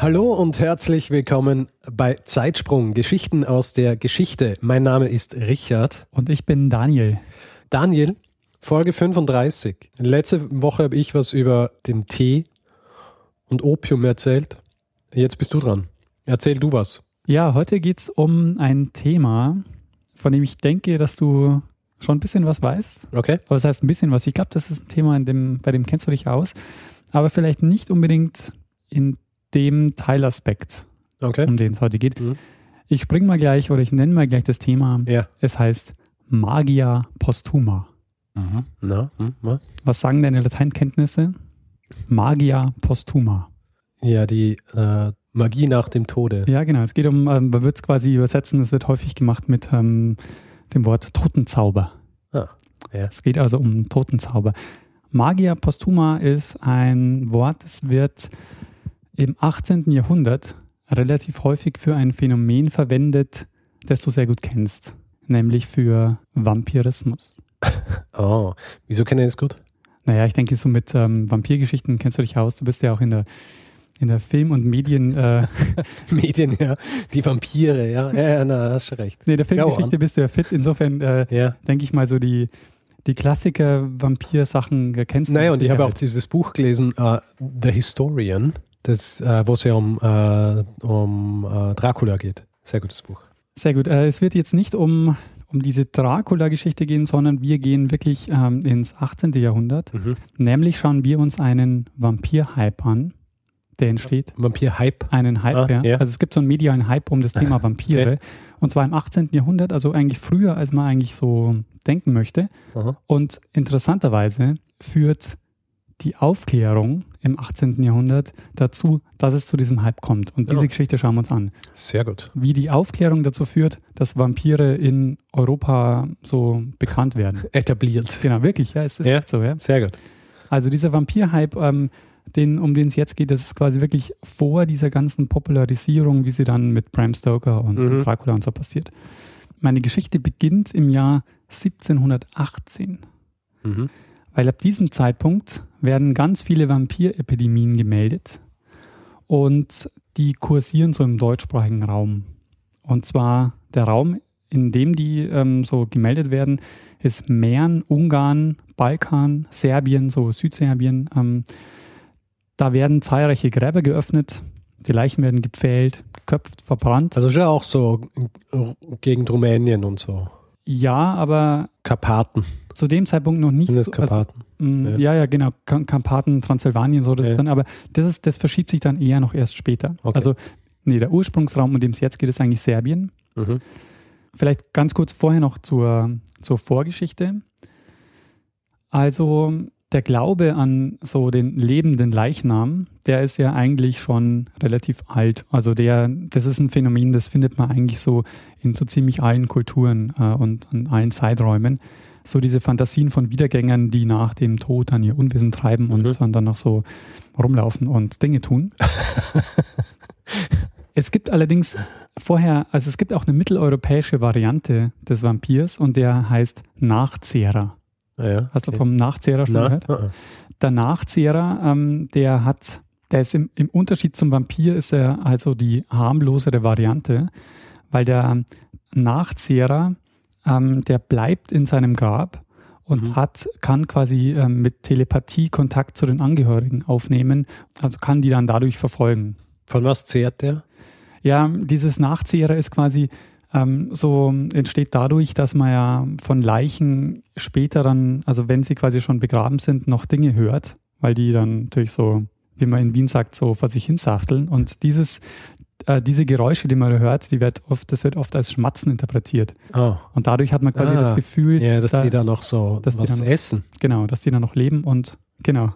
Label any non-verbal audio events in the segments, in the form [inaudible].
Hallo und herzlich willkommen bei Zeitsprung, Geschichten aus der Geschichte. Mein Name ist Richard. Und ich bin Daniel. Daniel, Folge 35. Letzte Woche habe ich was über den Tee und Opium erzählt. Jetzt bist du dran. Erzähl du was. Ja, heute geht es um ein Thema, von dem ich denke, dass du schon ein bisschen was weißt. Okay. Aber das heißt ein bisschen was. Ich glaube, das ist ein Thema, in dem, bei dem kennst du dich aus. Aber vielleicht nicht unbedingt in dem Teilaspekt, Okay. um den es heute geht. Mhm. Ich spring mal gleich oder ich nenne mal gleich das Thema. Ja. Es heißt Magia Postuma. Na, hm, was? Was sagen deine Lateinkenntnisse? Magia Postuma. Ja, die äh, Magie nach dem Tode. Ja, genau. Es geht um, ähm, man wird es quasi übersetzen, es wird häufig gemacht mit ähm, dem Wort Totenzauber. Ah, ja. Es geht also um Totenzauber. Magia Postuma ist ein Wort, das wird im 18. Jahrhundert relativ häufig für ein Phänomen verwendet, das du sehr gut kennst, nämlich für Vampirismus. [laughs] Oh, wieso kenne ich das gut? Naja, ich denke, so mit ähm, Vampirgeschichten kennst du dich aus. Du bist ja auch in der, in der Film- und Medien, äh, [laughs] Medien, ja. Die Vampire, ja. Ja, ja na, hast schon recht. nee, der Filmgeschichte bist du ja fit. Insofern äh, Ja. denke ich mal so die, die Klassiker Vampir-Sachen äh, kennst du. Naja, und ich habe auch dieses Buch gelesen, äh, The Historian, das, äh, wo es ja um, äh, um äh, Dracula geht. Sehr gutes Buch. Sehr gut. Äh, es wird jetzt nicht um, um diese Dracula-Geschichte gehen, sondern wir gehen wirklich ähm, ins 18. Jahrhundert. Mhm. Nämlich schauen wir uns einen Vampir-Hype an, der entsteht. Vampir-Hype. Einen Hype, Ah, ja. ja. Also es gibt so einen medialen Hype um das Thema [laughs] Vampire. Okay. Und zwar im 18. Jahrhundert, also eigentlich früher, als man eigentlich so denken möchte. Aha. Und interessanterweise führt die Aufklärung im 18. Jahrhundert dazu, dass es zu diesem Hype kommt. Und diese Ja. Geschichte schauen wir uns an. Sehr gut. Wie die Aufklärung dazu führt, dass Vampire in Europa so bekannt werden. Etabliert. Genau, wirklich, ja, es ist Ja. so, ja. Sehr gut. Also dieser Vampir-Hype, ähm, den, um den es jetzt geht, das ist quasi wirklich vor dieser ganzen Popularisierung, wie sie dann mit Bram Stoker und Mhm. Dracula und so passiert. Meine Geschichte beginnt im Jahr 1718. Mhm. Weil ab diesem Zeitpunkt werden ganz viele Vampirepidemien gemeldet und die kursieren so im deutschsprachigen Raum. Und zwar der Raum, in dem die ähm, so gemeldet werden, ist Mähren, Ungarn, Balkan, Serbien, so Südserbien. Ähm, da werden zahlreiche Gräber geöffnet, die Leichen werden gepfählt, geköpft, verbrannt. Also schon auch so äh, gegen Rumänien und so. ja, aber Karpaten. Zu dem Zeitpunkt noch nicht. Sind das so- also? Mm, Ja. Ja, ja, genau. Kam- Karpaten, Transsilvanien, so, das Ja. ist dann, aber das ist, das verschiebt sich dann eher noch erst später. Okay. Also, nee, der Ursprungsraum, um den es jetzt geht, ist eigentlich Serbien. Mhm. Vielleicht ganz kurz vorher noch zur, zur Vorgeschichte. Also, der Glaube an so den lebenden Leichnam, der ist ja eigentlich schon relativ alt. Also der, das ist ein Phänomen, das findet man eigentlich so in so ziemlich allen Kulturen äh, und in allen Zeiträumen. So diese Fantasien von Wiedergängern, die nach dem Tod dann ihr Unwesen treiben und Mhm. dann, dann noch so rumlaufen und Dinge tun. [laughs] es gibt allerdings vorher, also es gibt auch eine mitteleuropäische Variante des Vampirs und der heißt Nachzehrer. Ah, ja. Hast du vom Nachzehrer schon Na? gehört? Ah. Der Nachzehrer, ähm, der hat, der ist im, im Unterschied zum Vampir ist er also die harmlosere Variante, weil der Nachzehrer, ähm, der bleibt in seinem Grab und Mhm. hat, kann quasi ähm, mit Telepathie Kontakt zu den Angehörigen aufnehmen, also kann die dann dadurch verfolgen. Von was zehrt der? Ja, dieses Nachzehrer ist quasi ähm, so entsteht dadurch, dass man ja von Leichen später dann, also wenn sie quasi schon begraben sind, noch Dinge hört, weil die dann natürlich so, wie man in Wien sagt, so vor sich hinsafteln. Und dieses, äh, diese Geräusche, die man da hört, die wird oft, das wird oft als Schmatzen interpretiert. Oh. Und dadurch hat man quasi Ah, das Gefühl, Ja, dass da- die da noch so dass die was dann- essen. Genau, dass die dann noch leben und genau.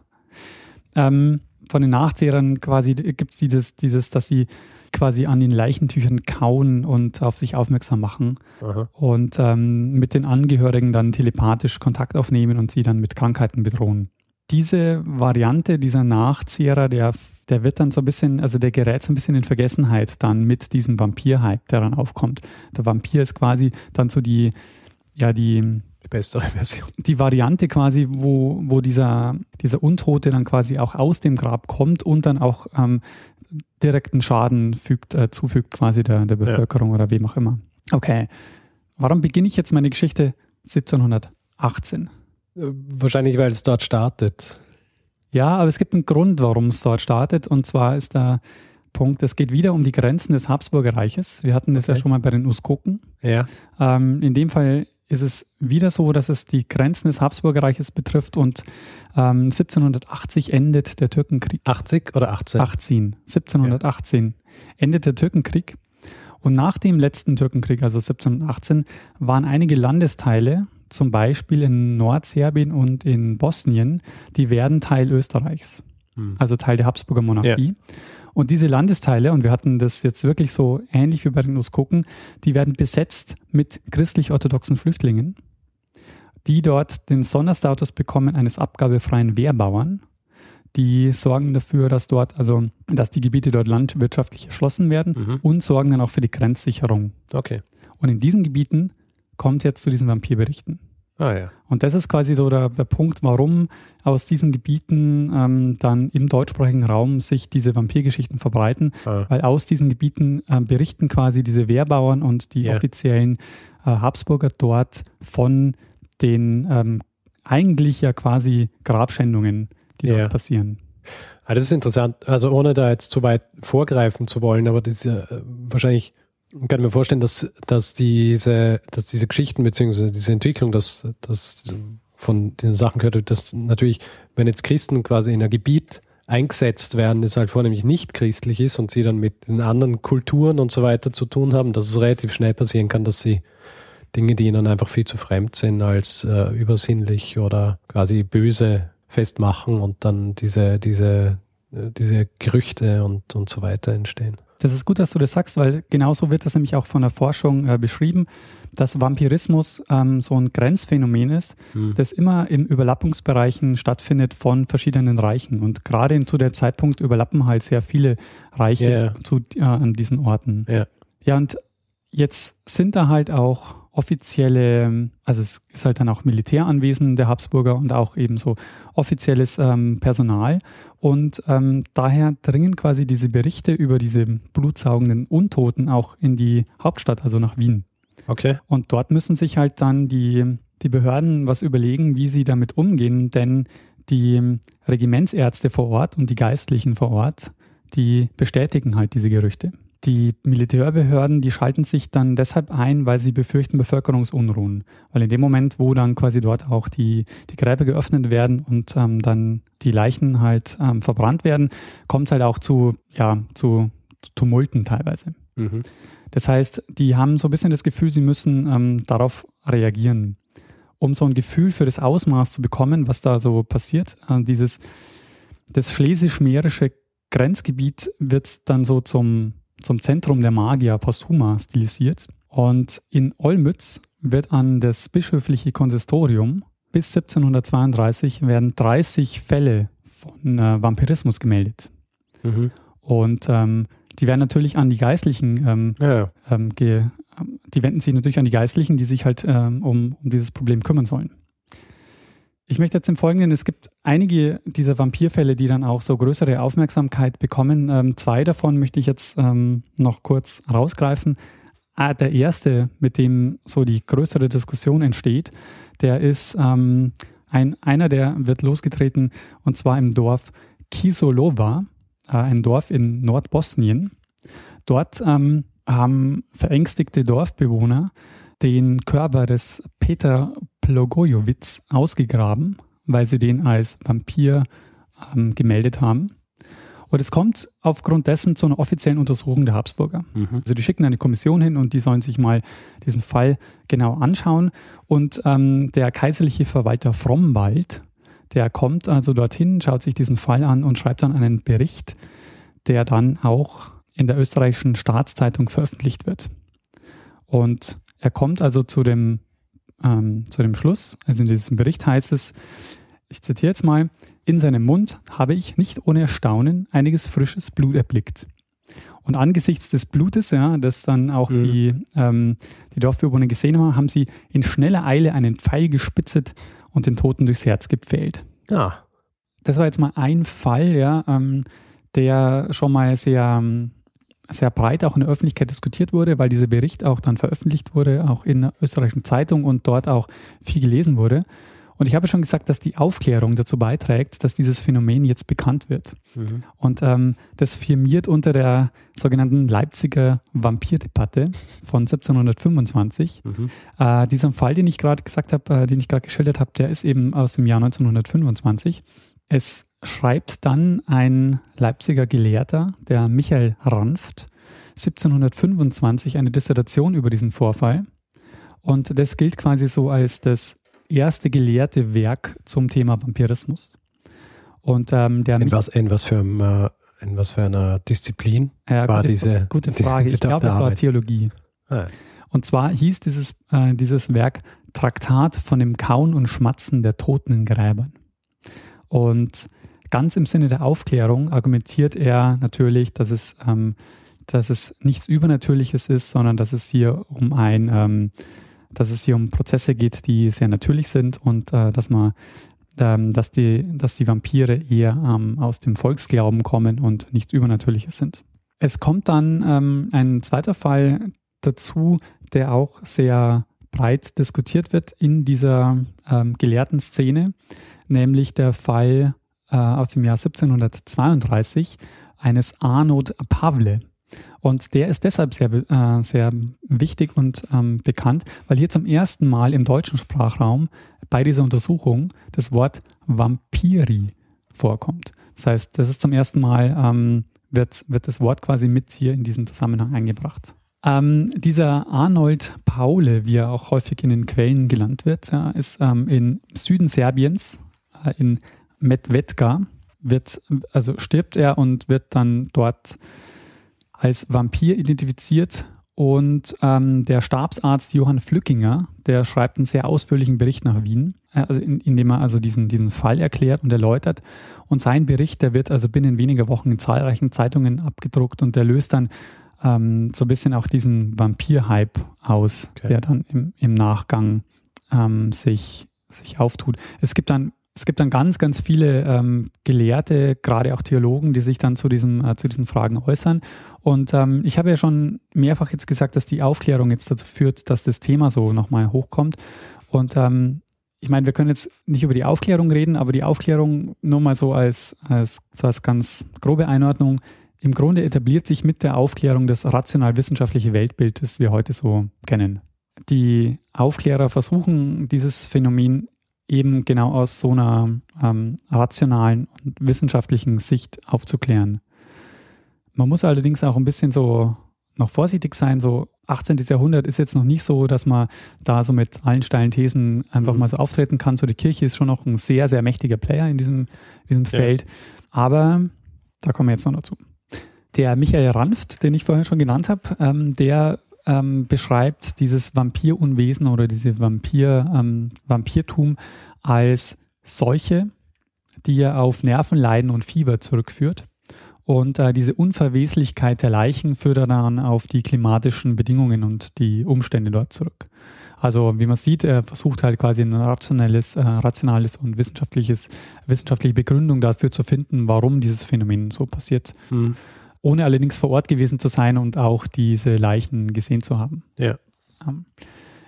Ähm, von den Nachzehrern quasi gibt es dieses, dieses, dass sie quasi an den Leichentüchern kauen und auf sich aufmerksam machen Aha. und ähm, mit den Angehörigen dann telepathisch Kontakt aufnehmen und sie dann mit Krankheiten bedrohen. Diese Variante, dieser Nachzehrer, der, der wird dann so ein bisschen, also der gerät so ein bisschen in Vergessenheit dann mit diesem Vampir-Hype, der dann aufkommt. Der Vampir ist quasi dann so die, ja, die, Die bessere Version. die Variante quasi, wo, wo dieser, dieser Untote dann quasi auch aus dem Grab kommt und dann auch ähm, direkten Schaden fügt, äh, zufügt quasi der, der Bevölkerung oder wem auch immer. Okay. Warum beginne ich jetzt meine Geschichte 1718? Wahrscheinlich, weil es dort startet. Ja, aber es gibt einen Grund, warum es dort startet. Und zwar ist der Punkt, es geht wieder um die Grenzen des Habsburger Reiches. Wir hatten das ja Okay. schon mal bei den Uskoken. Ja. Ähm, in dem Fall ist es wieder so, dass es die Grenzen des Habsburger Reiches betrifft und ähm, 1780 endet der Türkenkrieg. 80 oder 18? 18, 1718 endet der Türkenkrieg. Und nach dem letzten Türkenkrieg, also 1718, waren einige Landesteile, zum Beispiel in Nordserbien und in Bosnien, die werden Teil Österreichs, Hm. also Teil der Habsburger Monarchie. Und diese Landesteile, und wir hatten das jetzt wirklich so ähnlich wie bei den Uskoken, die werden besetzt mit christlich-orthodoxen Flüchtlingen, die dort den Sonderstatus bekommen eines abgabefreien Wehrbauern. Die sorgen dafür, dass dort, also, dass die Gebiete dort landwirtschaftlich erschlossen werden Mhm. und sorgen dann auch für die Grenzsicherung. Okay. Und in diesen Gebieten kommt jetzt zu diesen Vampirberichten. Ah ja. Und das ist quasi so der, der Punkt, warum aus diesen Gebieten ähm, dann im deutschsprachigen Raum sich diese Vampirgeschichten verbreiten, Ah. weil aus diesen Gebieten ähm, berichten quasi diese Wehrbauern und die Ja. offiziellen äh, Habsburger dort von den ähm, eigentlich ja quasi Grabschändungen, die Ja. dort passieren. Ah, das ist interessant. Also ohne da jetzt zu weit vorgreifen zu wollen, aber das ist ja äh, wahrscheinlich, kann ich mir vorstellen, dass, dass, diese, dass diese Geschichten beziehungsweise diese Entwicklung, dass, dass von diesen Sachen gehört dass natürlich, wenn jetzt Christen quasi in ein Gebiet eingesetzt werden, das halt vornehmlich nicht christlich ist und sie dann mit diesen anderen Kulturen und so weiter zu tun haben, dass es relativ schnell passieren kann, dass sie Dinge, die ihnen einfach viel zu fremd sind, als äh, übersinnlich oder quasi böse festmachen und dann diese, diese, äh, diese Gerüchte und, und so weiter entstehen. Das ist gut, dass du das sagst, weil genauso wird das nämlich auch von der Forschung äh, beschrieben, dass Vampirismus ähm, so ein Grenzphänomen ist, Hm. das immer in Überlappungsbereichen stattfindet von verschiedenen Reichen. Und gerade zu dem Zeitpunkt überlappen halt sehr viele Reiche ja. Zu, äh, an diesen Orten. Ja. Ja, und jetzt sind da halt auch offizielle, also es ist halt dann auch Militäranwesen der Habsburger und auch eben so offizielles ähm, Personal. Und ähm, daher dringen quasi diese Berichte über diese blutsaugenden Untoten auch in die Hauptstadt, also nach Wien. Okay. Und dort müssen sich halt dann die, die Behörden was überlegen, wie sie damit umgehen, denn die Regimentsärzte vor Ort und die Geistlichen vor Ort, die bestätigen halt diese Gerüchte. Die Militärbehörden, die schalten sich dann deshalb ein, weil sie befürchten Bevölkerungsunruhen. Weil in dem Moment, wo dann quasi dort auch die, die Gräber geöffnet werden und ähm, dann die Leichen halt ähm, verbrannt werden, kommt es halt auch zu, ja, zu Tumulten teilweise. Mhm. Das heißt, die haben so ein bisschen das Gefühl, sie müssen ähm, darauf reagieren. Um so ein Gefühl für das Ausmaß zu bekommen, was da so passiert, äh, dieses, das schlesisch-mährische Grenzgebiet wird dann so zum, zum Zentrum der Magier posthuma stilisiert. Und in Olmütz wird an das bischöfliche Konsistorium bis 1732 werden 30 Fälle von äh, Vampirismus gemeldet. Mhm. Und ähm, die werden natürlich an die Geistlichen, ähm, Ja, ähm, ge, ähm, die wenden sich natürlich an die Geistlichen, die sich halt ähm, um, um dieses Problem kümmern sollen. Ich möchte jetzt im Folgenden, es gibt einige dieser Vampirfälle, die dann auch so größere Aufmerksamkeit bekommen. Ähm, zwei davon möchte ich jetzt ähm, noch kurz rausgreifen. Ah, der erste, mit dem so die größere Diskussion entsteht, der ist ähm, ein, einer, der wird losgetreten und zwar im Dorf Kisolova, äh, ein Dorf in Nordbosnien. Dort ähm, haben verängstigte Dorfbewohner den Körper des Peter Plogojowitz ausgegraben, weil sie den als Vampir ähm, gemeldet haben. Und es kommt aufgrund dessen zu einer offiziellen Untersuchung der Habsburger. Mhm. Also die schicken eine Kommission hin und die sollen sich mal diesen Fall genau anschauen. Und ähm, der kaiserliche Verwalter Frommwald, Der kommt also dorthin, schaut sich diesen Fall an und schreibt dann einen Bericht, der dann auch in der österreichischen Staatszeitung veröffentlicht wird. Und er kommt also zu dem, ähm, zu dem Schluss, also in diesem Bericht heißt es, ich zitiere jetzt mal, in seinem Mund habe ich nicht ohne Erstaunen einiges frisches Blut erblickt. Und angesichts des Blutes, ja, das dann auch mhm. die, ähm, die Dorfbewohner gesehen haben, haben sie in schneller Eile einen Pfeil gespitzt und den Toten durchs Herz gepfählt. Ja. Das war jetzt mal ein Fall, ja, ähm, der schon mal sehr, ähm, sehr breit auch in der Öffentlichkeit diskutiert wurde, weil dieser Bericht auch dann veröffentlicht wurde, auch in der österreichischen Zeitung und dort auch viel gelesen wurde. Und ich habe schon gesagt, dass die Aufklärung dazu beiträgt, dass dieses Phänomen jetzt bekannt wird. Mhm. Und ähm, das firmiert unter der sogenannten Leipziger Vampirdebatte von 1725. Mhm. Äh, dieser Fall, den ich gerade gesagt habe, äh, den ich gerade geschildert habe, der ist eben aus dem Jahr 1925. Es schreibt dann ein Leipziger Gelehrter, der Michael Ranft, 1725 eine Dissertation über diesen Vorfall. Und das gilt quasi so als das erste gelehrte Werk zum Thema Vampirismus. Und ähm, der in was, in was für äh, in was für einer Disziplin ja, war gute, diese gute [laughs] Frage. Diese ich glaube, es war Theologie. Ah. Und zwar hieß dieses, äh, dieses Werk Traktat von dem Kauen und Schmatzen der Toten in Gräbern. Und ganz im Sinne der Aufklärung argumentiert er natürlich, dass es, ähm, dass es nichts Übernatürliches ist, sondern dass es hier um ein ähm, dass es hier um Prozesse geht, die sehr natürlich sind und äh, dass man ähm, dass, die, dass die Vampire eher ähm, aus dem Volksglauben kommen und nichts Übernatürliches sind. Es kommt dann ähm, ein zweiter Fall dazu, der auch sehr breit diskutiert wird in dieser ähm, gelehrten Szene, nämlich der Fall äh, aus dem Jahr 1732 eines Arnold Pavle. Und der ist deshalb sehr, äh, sehr wichtig und ähm, bekannt, weil hier zum ersten Mal im deutschen Sprachraum bei dieser Untersuchung das Wort Vampiri vorkommt. Das heißt, das ist zum ersten Mal, ähm, wird, wird das Wort quasi mit hier in diesen Zusammenhang eingebracht. Ähm, dieser Arnold Paule, wie er auch häufig in den Quellen genannt wird, ja, ist ähm, im Süden Serbiens, äh, in Medvedka, wird, also stirbt er und wird dann dort als Vampir identifiziert. Und ähm, der Stabsarzt Johann Flückinger, der schreibt einen sehr ausführlichen Bericht nach Wien, äh, also in, in, dem er also diesen, diesen Fall erklärt und erläutert. Und sein Bericht, der wird also binnen weniger Wochen in zahlreichen Zeitungen abgedruckt und der löst dann ähm, so ein bisschen auch diesen Vampir-Hype aus, okay. der dann im, im Nachgang ähm, sich, sich auftut. Es gibt dann es gibt dann ganz, ganz viele ähm, Gelehrte, gerade auch Theologen, die sich dann zu, diesem, äh, zu diesen Fragen äußern. Und ähm, ich habe ja schon mehrfach jetzt gesagt, dass die Aufklärung jetzt dazu führt, dass das Thema so nochmal hochkommt. Und ähm, ich meine, wir können jetzt nicht über die Aufklärung reden, aber die Aufklärung nur mal so als, als, so als ganz grobe Einordnung. Im Grunde etabliert sich mit der Aufklärung das rational-wissenschaftliche Weltbild, das wir heute so kennen. Die Aufklärer versuchen, dieses Phänomen eben genau aus so einer ähm, rationalen und wissenschaftlichen Sicht aufzuklären. Man muss allerdings auch ein bisschen so noch vorsichtig sein. So 18. Jahrhundert ist jetzt noch nicht so, dass man da so mit allen steilen Thesen einfach mhm. mal so auftreten kann. So die Kirche ist schon noch ein sehr, sehr mächtiger Player in diesem, diesem Feld. Ja. Aber da kommen wir jetzt noch dazu. Der Michael Ranft, den ich vorher schon genannt habe, ähm, der ähm, beschreibt dieses Vampirunwesen oder diese Vampir, ähm, Vampirtum als Seuche, die er auf Nervenleiden und Fieber zurückführt. Und äh, diese Unverweslichkeit der Leichen führt er dann auf die klimatischen Bedingungen und die Umstände dort zurück. Also wie man sieht, er versucht halt quasi ein rationales, äh, rationales und wissenschaftliches, wissenschaftliche Begründung dafür zu finden, warum dieses Phänomen so passiert. Mhm ohne allerdings vor Ort gewesen zu sein und auch diese Leichen gesehen zu haben. Ja. Ähm,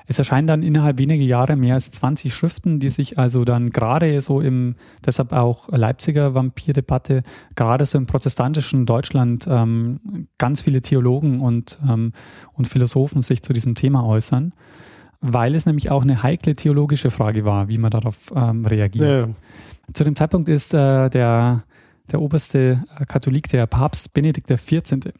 es erscheinen dann innerhalb weniger Jahre mehr als 20 Schriften, die sich also dann gerade so im, deshalb auch Leipziger Vampirdebatte, gerade so im protestantischen Deutschland ähm, ganz viele Theologen und, ähm, und Philosophen sich zu diesem Thema äußern, weil es nämlich auch eine heikle theologische Frage war, wie man darauf ähm, reagiert. Ja. Zu dem Zeitpunkt ist äh, der der oberste äh, Katholik, der Papst Benedikt XIV.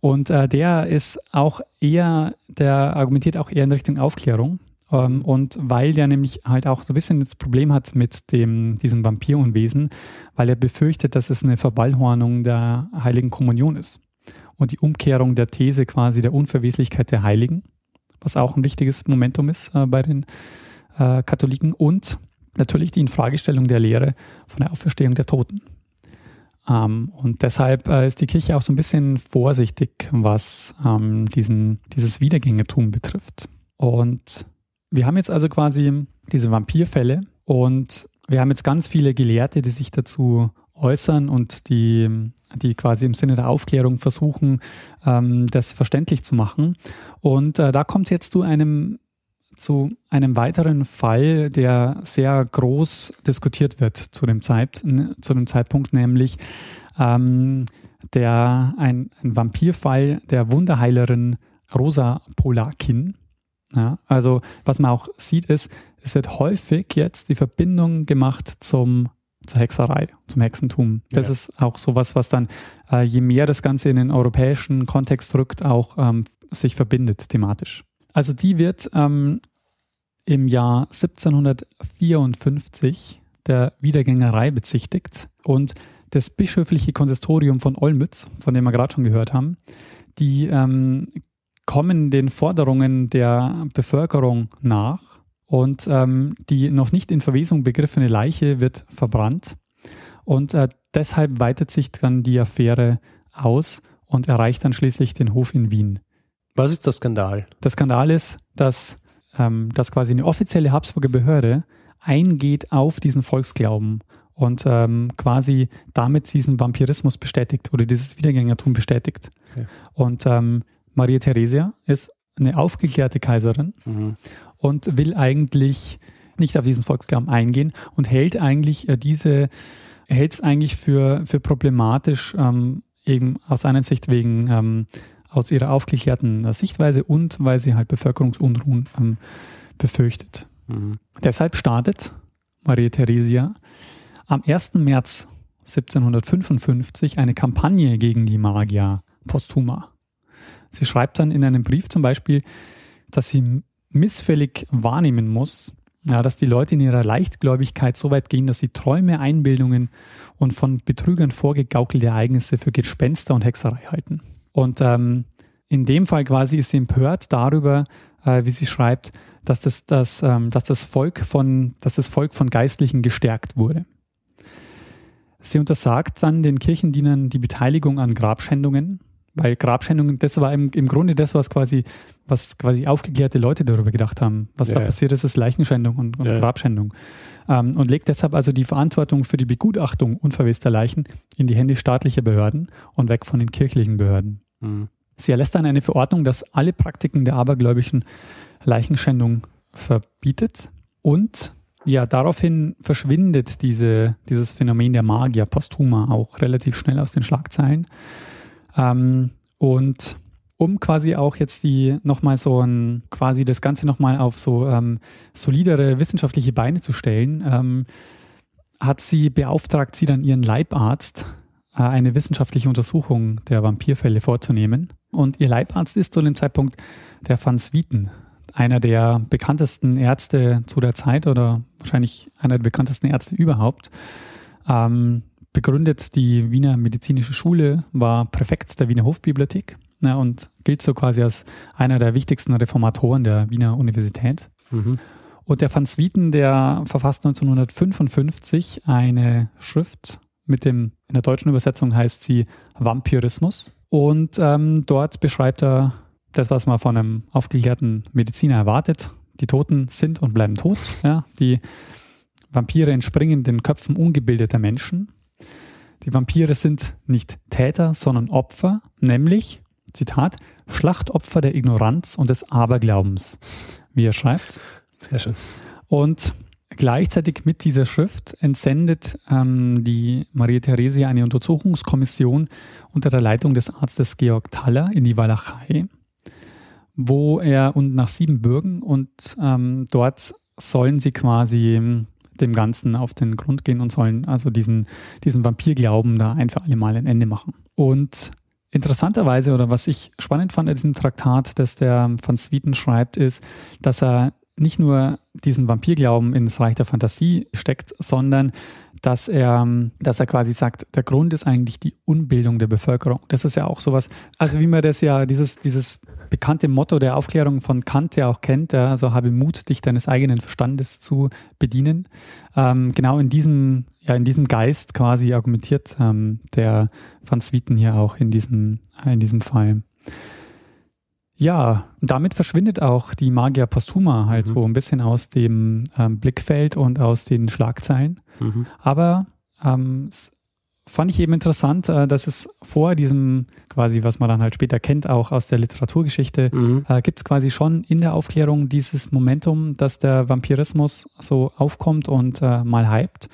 Und äh, der ist auch eher, der argumentiert auch eher in Richtung Aufklärung. Ähm, und weil der nämlich halt auch so ein bisschen das Problem hat mit dem, diesem Vampirunwesen, weil er befürchtet, dass es eine Verballhornung der Heiligen Kommunion ist. Und die Umkehrung der These quasi der Unverweslichkeit der Heiligen, was auch ein wichtiges Momentum ist äh, bei den äh, Katholiken. Und natürlich die Infragestellung der Lehre von der Auferstehung der Toten. Ähm, und deshalb äh, ist die Kirche auch so ein bisschen vorsichtig, was ähm, diesen, dieses Wiedergängertum betrifft. Und wir haben jetzt also quasi diese Vampirfälle und wir haben jetzt ganz viele Gelehrte, die sich dazu äußern und die, die quasi im Sinne der Aufklärung versuchen, ähm, das verständlich zu machen. Und äh, da kommt jetzt zu einem zu einem weiteren Fall, der sehr groß diskutiert wird zu dem, Zeit, zu dem Zeitpunkt, nämlich ähm, der, ein, ein Vampirfall der Wunderheilerin Rosa Polakin. Ja, also was man auch sieht ist, es wird häufig jetzt die Verbindung gemacht zum zur Hexerei, zum Hexentum. Das ja. ist auch sowas, was dann, äh, je mehr das Ganze in den europäischen Kontext rückt, auch ähm, sich verbindet thematisch. Also die wird ähm, im Jahr 1754 der Wiedergängerei bezichtigt und das bischöfliche Konsistorium von Olmütz, von dem wir gerade schon gehört haben, die ähm, kommen den Forderungen der Bevölkerung nach und ähm, die noch nicht in Verwesung begriffene Leiche wird verbrannt. Und äh, deshalb weitet sich dann die Affäre aus und erreicht dann schließlich den Hof in Wien. Was ist der Skandal? Der Skandal ist, dass, ähm, dass quasi eine offizielle Habsburger Behörde eingeht auf diesen Volksglauben und ähm, quasi damit diesen Vampirismus bestätigt oder dieses Wiedergängertum bestätigt. Okay. Und ähm, Maria Theresia ist eine aufgeklärte Kaiserin mhm. und will eigentlich nicht auf diesen Volksglauben eingehen und hält eigentlich äh, diese, hält es eigentlich für, für problematisch, ähm, eben aus einer Sicht wegen, ähm, aus ihrer aufgeklärten äh, Sichtweise und weil sie halt Bevölkerungsunruhen ähm, befürchtet. Mhm. Deshalb startet Maria Theresia am 1. März 1755 eine Kampagne gegen die Magier posthuma. Sie schreibt dann in einem Brief zum Beispiel, dass sie missfällig wahrnehmen muss, ja, dass die Leute in ihrer Leichtgläubigkeit so weit gehen, dass sie Träume, Einbildungen und von Betrügern vorgegaukelte Ereignisse für Gespenster und Hexerei halten. Und ähm, in dem Fall quasi ist sie empört darüber, äh, wie sie schreibt, dass das, das, ähm, dass, das Volk von, dass das Volk von Geistlichen gestärkt wurde. Sie untersagt dann den Kirchendienern die Beteiligung an Grabschändungen, weil Grabschändungen, das war im, im Grunde das, was quasi, was quasi aufgeklärte Leute darüber gedacht haben. Was ja, da passiert ist, ist Leichenschändung und, und ja. Grabschändung. Ähm, und legt deshalb also die Verantwortung für die Begutachtung unverwester Leichen in die Hände staatlicher Behörden und weg von den kirchlichen Behörden. Mhm. Sie erlässt dann eine Verordnung, dass alle Praktiken der abergläubischen Leichenschändung verbietet und ja, daraufhin verschwindet diese, dieses Phänomen der Magier posthuma auch relativ schnell aus den Schlagzeilen. Ähm, und um quasi auch jetzt die nochmal so ein, quasi das Ganze nochmal auf so ähm, solidere wissenschaftliche Beine zu stellen, ähm, hat sie beauftragt, sie dann ihren Leibarzt eine wissenschaftliche Untersuchung der Vampirfälle vorzunehmen. Und ihr Leibarzt ist zu dem Zeitpunkt der Van Swieten, einer der bekanntesten Ärzte zu der Zeit oder wahrscheinlich einer der bekanntesten Ärzte überhaupt. Ähm, begründet die Wiener Medizinische Schule, war Präfekt der Wiener Hofbibliothek ja, und gilt so quasi als einer der wichtigsten Reformatoren der Wiener Universität. Mhm. Und der Van Swieten, der verfasst 1955 eine Schrift mit dem, in der deutschen Übersetzung heißt sie Vampirismus. Und ähm, dort beschreibt er das, was man von einem aufgeklärten Mediziner erwartet. Die Toten sind und bleiben tot. Ja? Die Vampire entspringen den Köpfen ungebildeter Menschen. Die Vampire sind nicht Täter, sondern Opfer, nämlich, Zitat, Schlachtopfer der Ignoranz und des Aberglaubens, wie er schreibt. Sehr schön. Und gleichzeitig mit dieser Schrift entsendet ähm, die Maria Theresia eine Untersuchungskommission unter der Leitung des Arztes Georg Thaller in die Walachei, wo er und nach Siebenbürgen und ähm, dort sollen sie quasi dem Ganzen auf den Grund gehen und sollen also diesen, diesen Vampirglauben da ein für alle Mal ein Ende machen. Und interessanterweise, oder was ich spannend fand in diesem Traktat, dass der von Swieten schreibt, ist, dass er nicht nur diesen Vampirglauben ins Reich der Fantasie steckt, sondern dass er, dass er quasi sagt, der Grund ist eigentlich die Unbildung der Bevölkerung. Das ist ja auch sowas, also wie man das ja, dieses, dieses bekannte Motto der Aufklärung von Kant ja auch kennt, ja, also habe Mut, dich deines eigenen Verstandes zu bedienen. Ähm, genau in diesem, ja, in diesem Geist quasi argumentiert ähm, der Van Swieten hier auch in diesem, in diesem Fall. Ja, damit verschwindet auch die Magia Posthuma halt mhm. so ein bisschen aus dem ähm, Blickfeld und aus den Schlagzeilen. Mhm. Aber ähm, fand ich eben interessant, äh, dass es vor diesem, quasi, was man dann halt später kennt, auch aus der Literaturgeschichte, mhm. äh, gibt es quasi schon in der Aufklärung dieses Momentum, dass der Vampirismus so aufkommt und äh, mal hypt.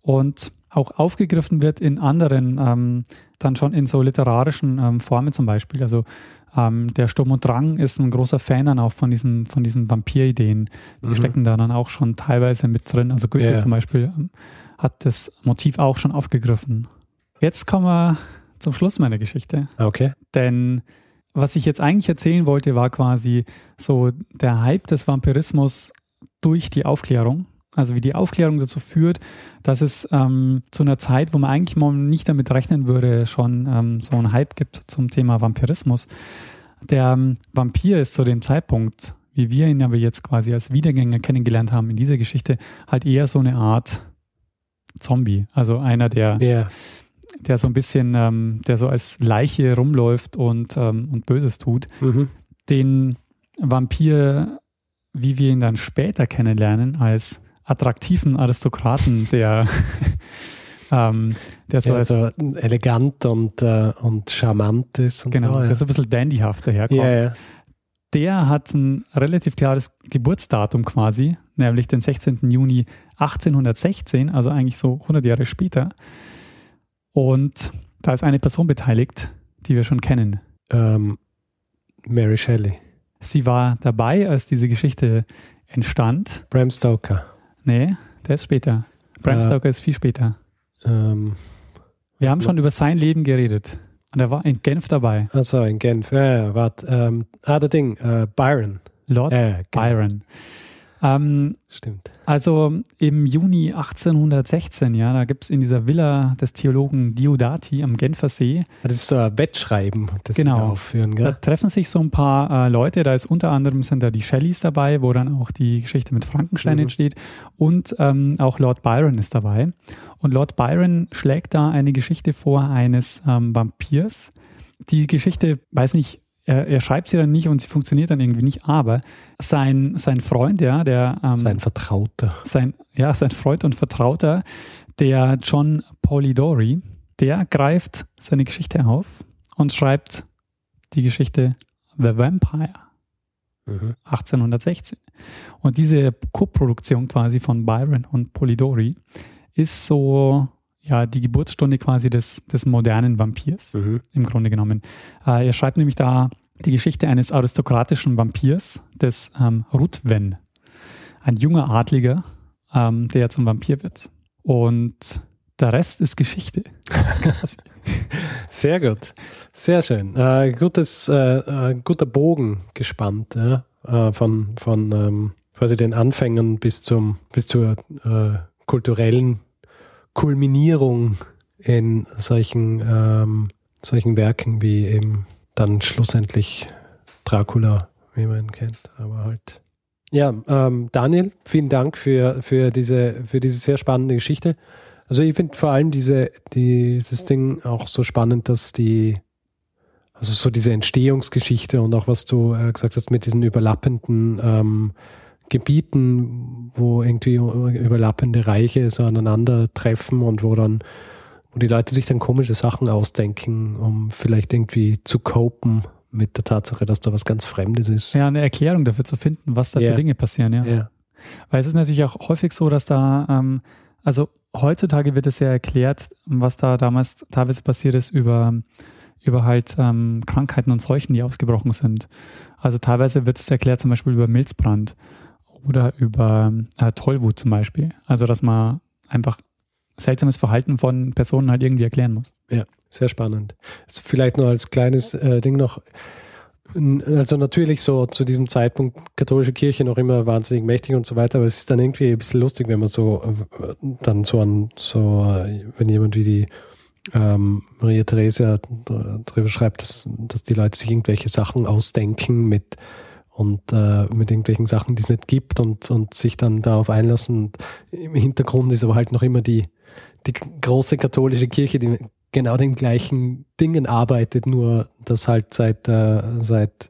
Und auch aufgegriffen wird in anderen, ähm, dann schon in so literarischen ähm, Formen zum Beispiel. Also ähm, der Sturm und Drang ist ein großer Fan dann auch von diesen, von diesen Vampirideen. Die mhm. stecken da dann auch schon teilweise mit drin. Also Goethe yeah. zum Beispiel ähm, hat das Motiv auch schon aufgegriffen. Jetzt kommen wir zum Schluss meiner Geschichte. Okay. Denn was ich jetzt eigentlich erzählen wollte, war quasi so der Hype des Vampirismus durch die Aufklärung. Also wie die Aufklärung dazu führt, dass es ähm, zu einer Zeit, wo man eigentlich mal nicht damit rechnen würde, schon ähm, so einen Hype gibt zum Thema Vampirismus. Der ähm, Vampir ist zu dem Zeitpunkt, wie wir ihn aber jetzt quasi als Wiedergänger kennengelernt haben in dieser Geschichte, halt eher so eine Art Zombie. Also einer, der, yeah. der so ein bisschen, ähm, der so als Leiche rumläuft und, ähm, und Böses tut. Mhm. Den Vampir, wie wir ihn dann später kennenlernen, als attraktiven Aristokraten, der, [laughs] ähm, der so, ja, so elegant und, äh, und charmant ist. Und genau, so, ja. der so ein bisschen dandyhaft daherkommt. Ja, ja. Der hat ein relativ klares Geburtsdatum quasi, nämlich den 16. Juni 1816, also eigentlich so 100 Jahre später. Und da ist eine Person beteiligt, die wir schon kennen. Ähm, Mary Shelley. Sie war dabei, als diese Geschichte entstand. Bram Stoker. Nee, der ist später. Bram äh, Stoker ist viel später. Ähm, Wir haben schon über sein Leben geredet. Und er war in Genf dabei. Achso, in Genf. Ja, ja, warte. Ähm, ah, der Ding, äh, Byron. Lord äh, Byron. Ähm, Stimmt. Also im Juni 1816, ja, da gibt es in dieser Villa des Theologen Diodati am Genfersee. Das ist so ein Wettschreiben, das genau. sie aufführen, gell? Da treffen sich so ein paar äh, Leute, da ist unter anderem sind da die Shelleys dabei, wo dann auch die Geschichte mit Frankenstein mhm. entsteht und ähm, auch Lord Byron ist dabei. Und Lord Byron schlägt da eine Geschichte vor eines ähm, Vampirs. Die Geschichte, weiß nicht, er, er, schreibt sie dann nicht und sie funktioniert dann irgendwie nicht, aber sein, sein Freund, ja, der ähm, sein Vertrauter. Sein, ja, sein Freund und Vertrauter, der John Polidori, der greift seine Geschichte auf und schreibt die Geschichte The Vampire. Mhm. 1816. Und diese Koproduktion quasi von Byron und Polidori ist so ja die Geburtsstunde quasi des, des modernen Vampirs, mhm. im Grunde genommen. Äh, er schreibt nämlich da die Geschichte eines aristokratischen Vampirs, des ähm, Ruthven, ein junger Adliger, ähm, der zum Vampir wird. Und der Rest ist Geschichte. [laughs] Sehr gut, sehr schön. Äh, gutes, äh, äh, guter Bogen gespannt ja? Äh, von, von ähm, quasi den Anfängen bis, zum, bis zur äh, kulturellen Kulminierung in solchen, ähm, solchen Werken wie eben dann schlussendlich Dracula, wie man ihn kennt, aber halt. Ja, ähm, Daniel, vielen Dank für, für, diese, für diese sehr spannende Geschichte. Also ich finde vor allem diese, dieses Ding auch so spannend, dass die, also so diese Entstehungsgeschichte und auch was du äh, gesagt hast mit diesen überlappenden ähm, Gebieten, wo irgendwie überlappende Reiche so aneinandertreffen und wo dann, wo die Leute sich dann komische Sachen ausdenken, um vielleicht irgendwie zu copen mit der Tatsache, dass da was ganz Fremdes ist. Ja, eine Erklärung dafür zu finden, was da yeah. für Dinge passieren, ja. Yeah. Weil es ist natürlich auch häufig so, dass da, ähm, also heutzutage wird es ja erklärt, was da damals teilweise passiert ist über, über halt ähm, Krankheiten und Seuchen, die ausgebrochen sind. Also teilweise wird es erklärt zum Beispiel über Milzbrand oder über äh, Tollwut zum Beispiel. Also, dass man einfach seltsames Verhalten von Personen halt irgendwie erklären muss. Ja, sehr spannend. Vielleicht nur als kleines äh, Ding noch. Also natürlich so zu diesem Zeitpunkt katholische Kirche noch immer wahnsinnig mächtig und so weiter, aber es ist dann irgendwie ein bisschen lustig, wenn man so äh, dann so an so, äh, wenn jemand wie die ähm, Maria Theresia darüber schreibt, dass, dass die Leute sich irgendwelche Sachen ausdenken mit und äh, mit irgendwelchen Sachen, die es nicht gibt und, und sich dann darauf einlassen. Und Im Hintergrund ist aber halt noch immer die, die große katholische Kirche, die genau den gleichen Dingen arbeitet, nur das halt seit, äh, seit,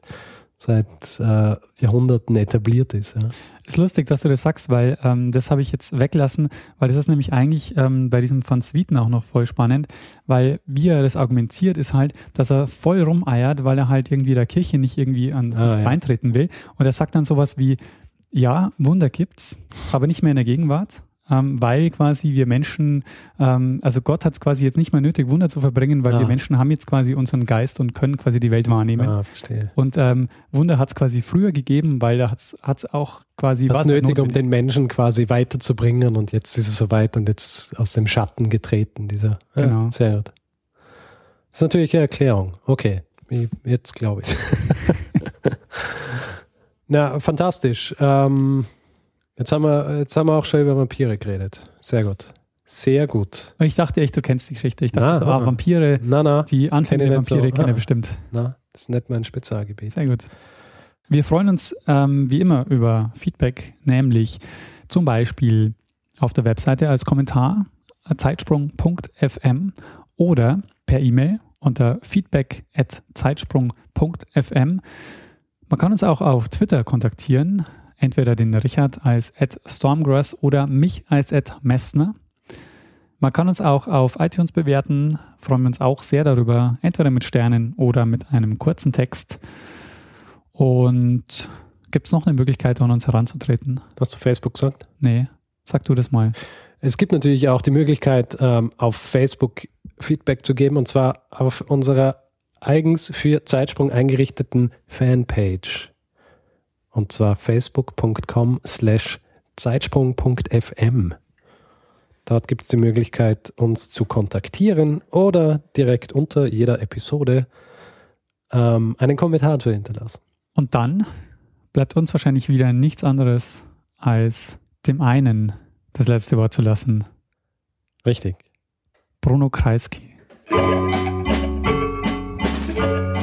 seit äh, Jahrhunderten etabliert ist. Ja. Ist lustig, dass du das sagst, weil ähm, das habe ich jetzt weglassen, weil das ist nämlich eigentlich ähm, bei diesem Van Swieten auch noch voll spannend, weil wie er das argumentiert, ist halt, dass er voll rumeiert, weil er halt irgendwie der Kirche nicht irgendwie an, ah, ans ja. Bein treten will. Und er sagt dann sowas wie, ja, Wunder gibt's, aber nicht mehr in der Gegenwart ähm, weil quasi wir Menschen, ähm, also Gott hat es quasi jetzt nicht mehr nötig, Wunder zu verbringen, weil ah. wir Menschen haben jetzt quasi unseren Geist und können quasi die Welt wahrnehmen. Ah, verstehe. Und ähm, Wunder hat es quasi früher gegeben, weil da hat es auch quasi was nötig, um den Menschen quasi weiterzubringen und jetzt ist es soweit und jetzt aus dem Schatten getreten, dieser. Ja, genau. Sehr gut. Das ist natürlich eine Erklärung. Okay, jetzt glaube ich. [laughs] Na, fantastisch. Ähm, Jetzt haben, wir, jetzt haben wir auch schon über Vampire geredet. Sehr gut. Sehr gut. Ich dachte echt, du kennst die Geschichte. Ich dachte, na, so, ah, Vampire, na, na, die Anfänge der Vampire so. kenne ah, bestimmt. Na, das ist nicht mein Spezialgebiet. Sehr gut. Wir freuen uns ähm, wie immer über Feedback, nämlich zum Beispiel auf der Webseite als Kommentar zeitsprung.fm oder per E-Mail unter feedback.zeitsprung.fm. Man kann uns auch auf Twitter kontaktieren entweder den Richard als Ed Stormgrass oder mich als Ed Messner. Man kann uns auch auf iTunes bewerten, freuen wir uns auch sehr darüber, entweder mit Sternen oder mit einem kurzen Text. Und gibt es noch eine Möglichkeit, an uns heranzutreten? Hast du Facebook gesagt? Nee, sag du das mal. Es gibt natürlich auch die Möglichkeit, ähm, auf Facebook Feedback zu geben, und zwar auf unserer eigens für Zeitsprung eingerichteten Fanpage. Und zwar facebook.com slash zeitsprung.fm. Dort gibt es die Möglichkeit, uns zu kontaktieren oder direkt unter jeder Episode ähm, einen Kommentar zu hinterlassen. Und dann bleibt uns wahrscheinlich wieder nichts anderes, als dem einen das letzte Wort zu lassen. Richtig. Bruno Kreisky.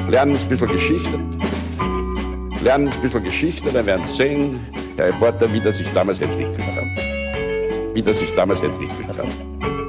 Lernen ein bisschen Geschichte lernen ein bisschen Geschichte, dann werden Sie sehen, Herr Reporter, wie das sich damals entwickelt hat. Wie das sich damals entwickelt hat.